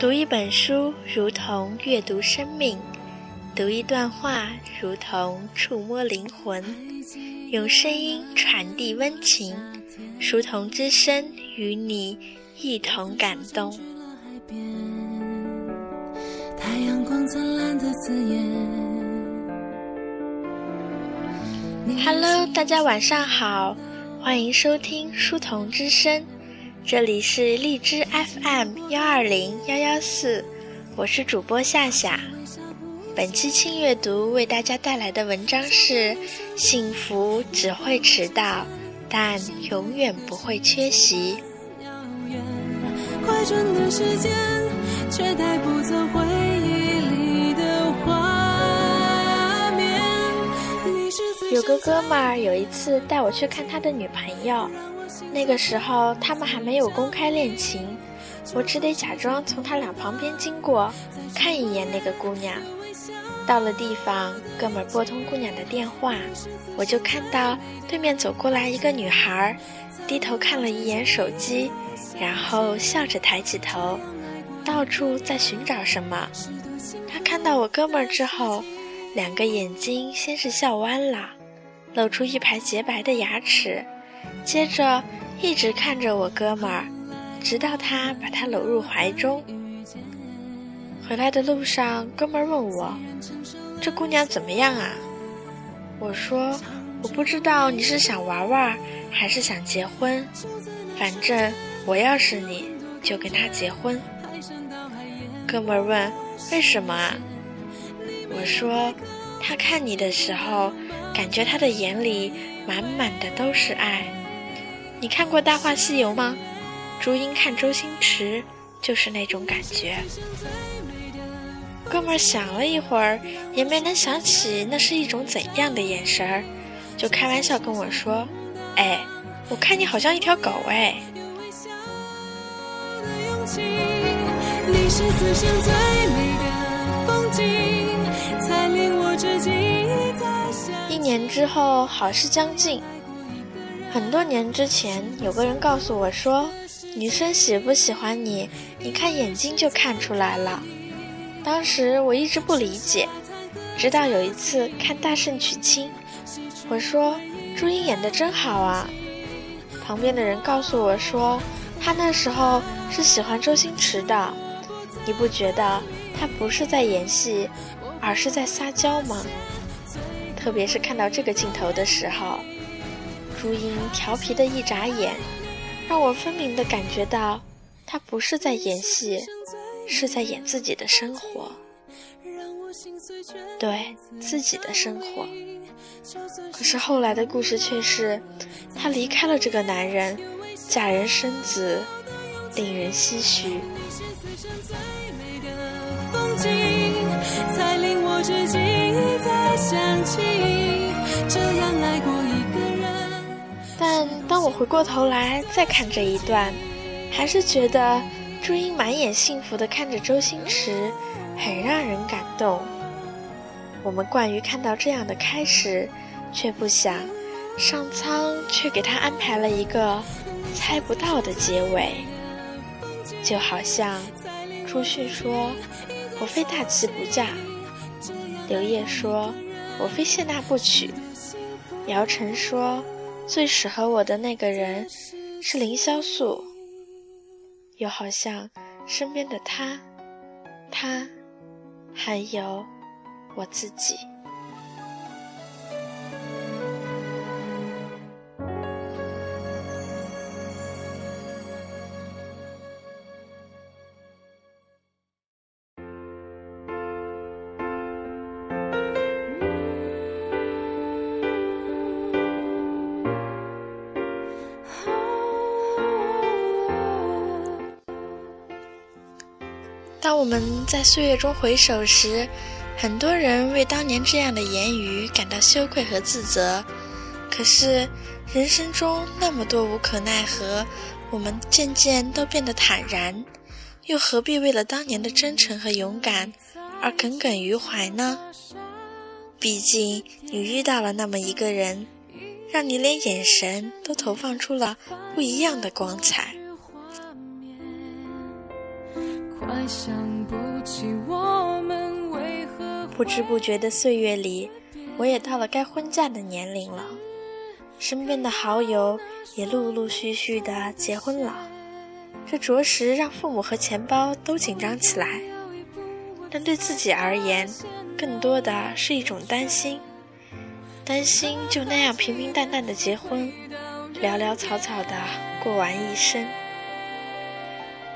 读一本书如同阅读生命，读一段话如同触摸灵魂，用声音传递温情，书童之声与你一同感动。太阳光灿烂的字眼。Hello，大家晚上好，欢迎收听书童之声。这里是荔枝 FM 幺二零幺幺四，我是主播夏夏。本期轻阅读为大家带来的文章是：幸福只会迟到，但永远不会缺席。快转的时间，却带不走回忆里的画面。有个哥们儿有一次带我去看他的女朋友。那个时候，他们还没有公开恋情，我只得假装从他俩旁边经过，看一眼那个姑娘。到了地方，哥们儿拨通姑娘的电话，我就看到对面走过来一个女孩，低头看了一眼手机，然后笑着抬起头，到处在寻找什么。她看到我哥们儿之后，两个眼睛先是笑弯了，露出一排洁白的牙齿。接着一直看着我哥们儿，直到他把他搂入怀中。回来的路上，哥们儿问我：“这姑娘怎么样啊？”我说：“我不知道你是想玩玩，还是想结婚。反正我要是你，就跟他结婚。”哥们儿问：“为什么啊？”我说：“他看你的时候，感觉他的眼里满满的都是爱。”你看过《大话西游》吗？朱茵看周星驰就是那种感觉。哥们儿想了一会儿，也没能想起那是一种怎样的眼神儿，就开玩笑跟我说：“哎，我看你好像一条狗哎。”一年之后，好事将近。很多年之前，有个人告诉我说：“女生喜不喜欢你，你看眼睛就看出来了。”当时我一直不理解，直到有一次看《大圣娶亲》，我说：“朱茵演的真好啊。”旁边的人告诉我说：“她那时候是喜欢周星驰的。”你不觉得她不是在演戏，而是在撒娇吗？特别是看到这个镜头的时候。朱茵调皮的一眨眼，让我分明的感觉到，她不是在演戏，是在演自己的生活，对自己的生活。可是后来的故事却是，她离开了这个男人，嫁人生子，令人唏嘘。才令我至今再想起这样爱过一个人。但当我回过头来再看这一段，还是觉得朱茵满眼幸福的看着周星驰，很让人感动。我们惯于看到这样的开始，却不想上苍却给他安排了一个猜不到的结尾。就好像朱迅说：“我非大器不嫁。”刘烨说：“我非谢娜不娶。”姚晨说。最适合我的那个人是凌潇肃，又好像身边的他，他，还有我自己。当我们在岁月中回首时，很多人为当年这样的言语感到羞愧和自责。可是，人生中那么多无可奈何，我们渐渐都变得坦然，又何必为了当年的真诚和勇敢而耿耿于怀呢？毕竟，你遇到了那么一个人，让你连眼神都投放出了不一样的光彩。不知不觉的岁月里，我也到了该婚嫁的年龄了。身边的好友也陆陆续续的结婚了，这着实让父母和钱包都紧张起来。但对自己而言，更多的是一种担心，担心就那样平平淡淡的结婚，潦潦草草的过完一生。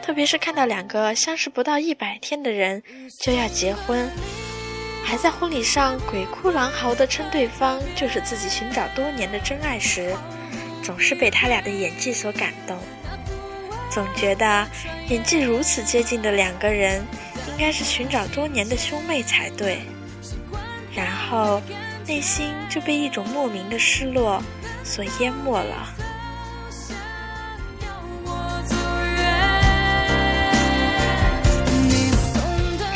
特别是看到两个相识不到一百天的人就要结婚。还在婚礼上鬼哭狼嚎的称对方就是自己寻找多年的真爱时，总是被他俩的演技所感动。总觉得演技如此接近的两个人，应该是寻找多年的兄妹才对。然后，内心就被一种莫名的失落所淹没了。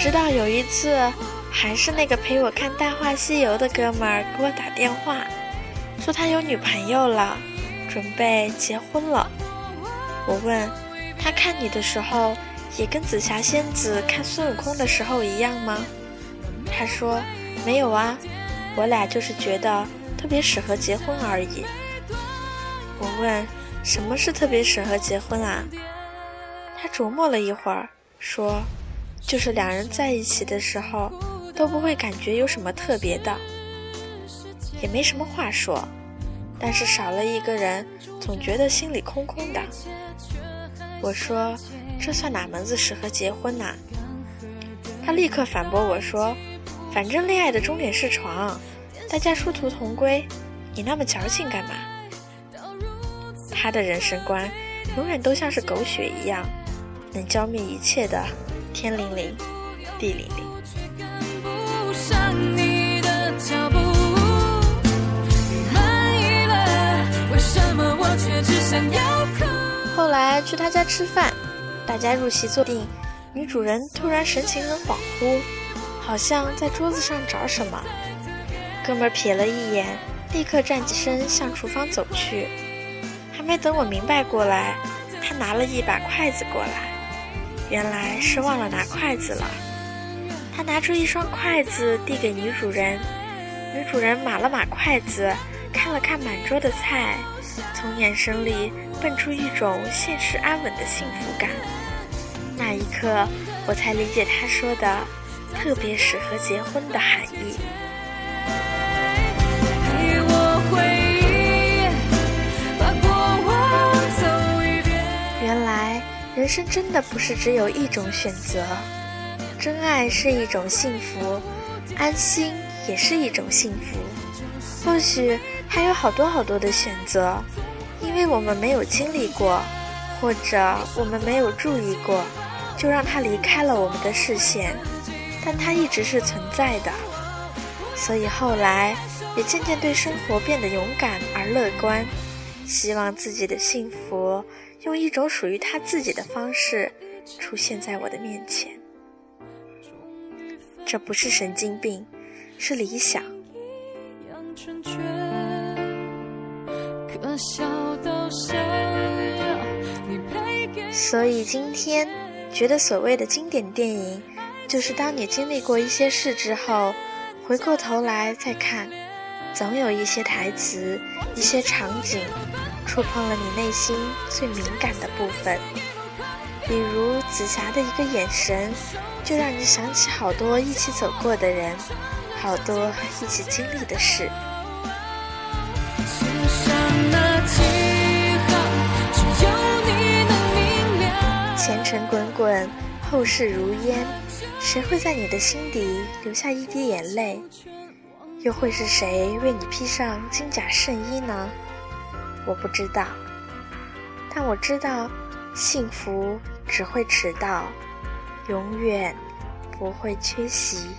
直到有一次。还是那个陪我看《大话西游》的哥们儿给我打电话，说他有女朋友了，准备结婚了。我问他看你的时候，也跟紫霞仙子看孙悟空的时候一样吗？他说没有啊，我俩就是觉得特别适合结婚而已。我问什么是特别适合结婚啊？他琢磨了一会儿，说就是两人在一起的时候。都不会感觉有什么特别的，也没什么话说，但是少了一个人，总觉得心里空空的。我说：“这算哪门子适合结婚呐？”他立刻反驳我说：“反正恋爱的终点是床，大家殊途同归，你那么矫情干嘛？”他的人生观永远都像是狗血一样，能浇灭一切的天灵灵，地灵灵。后来去他家吃饭，大家入席坐定，女主人突然神情很恍惚，好像在桌子上找什么。哥们瞥了一眼，立刻站起身向厨房走去。还没等我明白过来，他拿了一把筷子过来，原来是忘了拿筷子了。他拿出一双筷子递给女主人，女主人码了码筷子，看了看满桌的菜，从眼神里蹦出一种现实安稳的幸福感。那一刻，我才理解他说的“特别适合结婚”的含义。人生真的不是只有一种选择。真爱是一种幸福，安心也是一种幸福。或许还有好多好多的选择，因为我们没有经历过，或者我们没有注意过，就让它离开了我们的视线。但它一直是存在的，所以后来也渐渐对生活变得勇敢而乐观，希望自己的幸福用一种属于他自己的方式出现在我的面前。这不是神经病，是理想。所以今天觉得所谓的经典电影，就是当你经历过一些事之后，回过头来再看，总有一些台词、一些场景，触碰了你内心最敏感的部分。比如紫霞的一个眼神，就让你想起好多一起走过的人，好多一起经历的事。前尘滚滚，后事如烟，谁会在你的心底留下一滴眼泪？又会是谁为你披上金甲圣衣呢？我不知道，但我知道，幸福。只会迟到，永远不会缺席。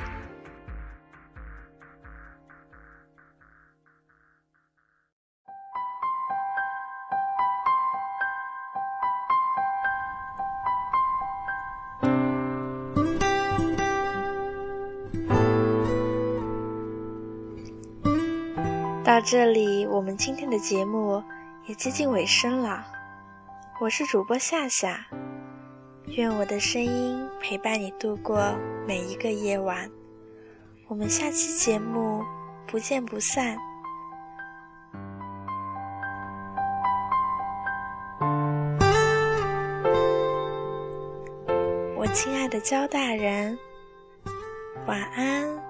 到这里，我们今天的节目也接近尾声了。我是主播夏夏。愿我的声音陪伴你度过每一个夜晚。我们下期节目不见不散。我亲爱的焦大人，晚安。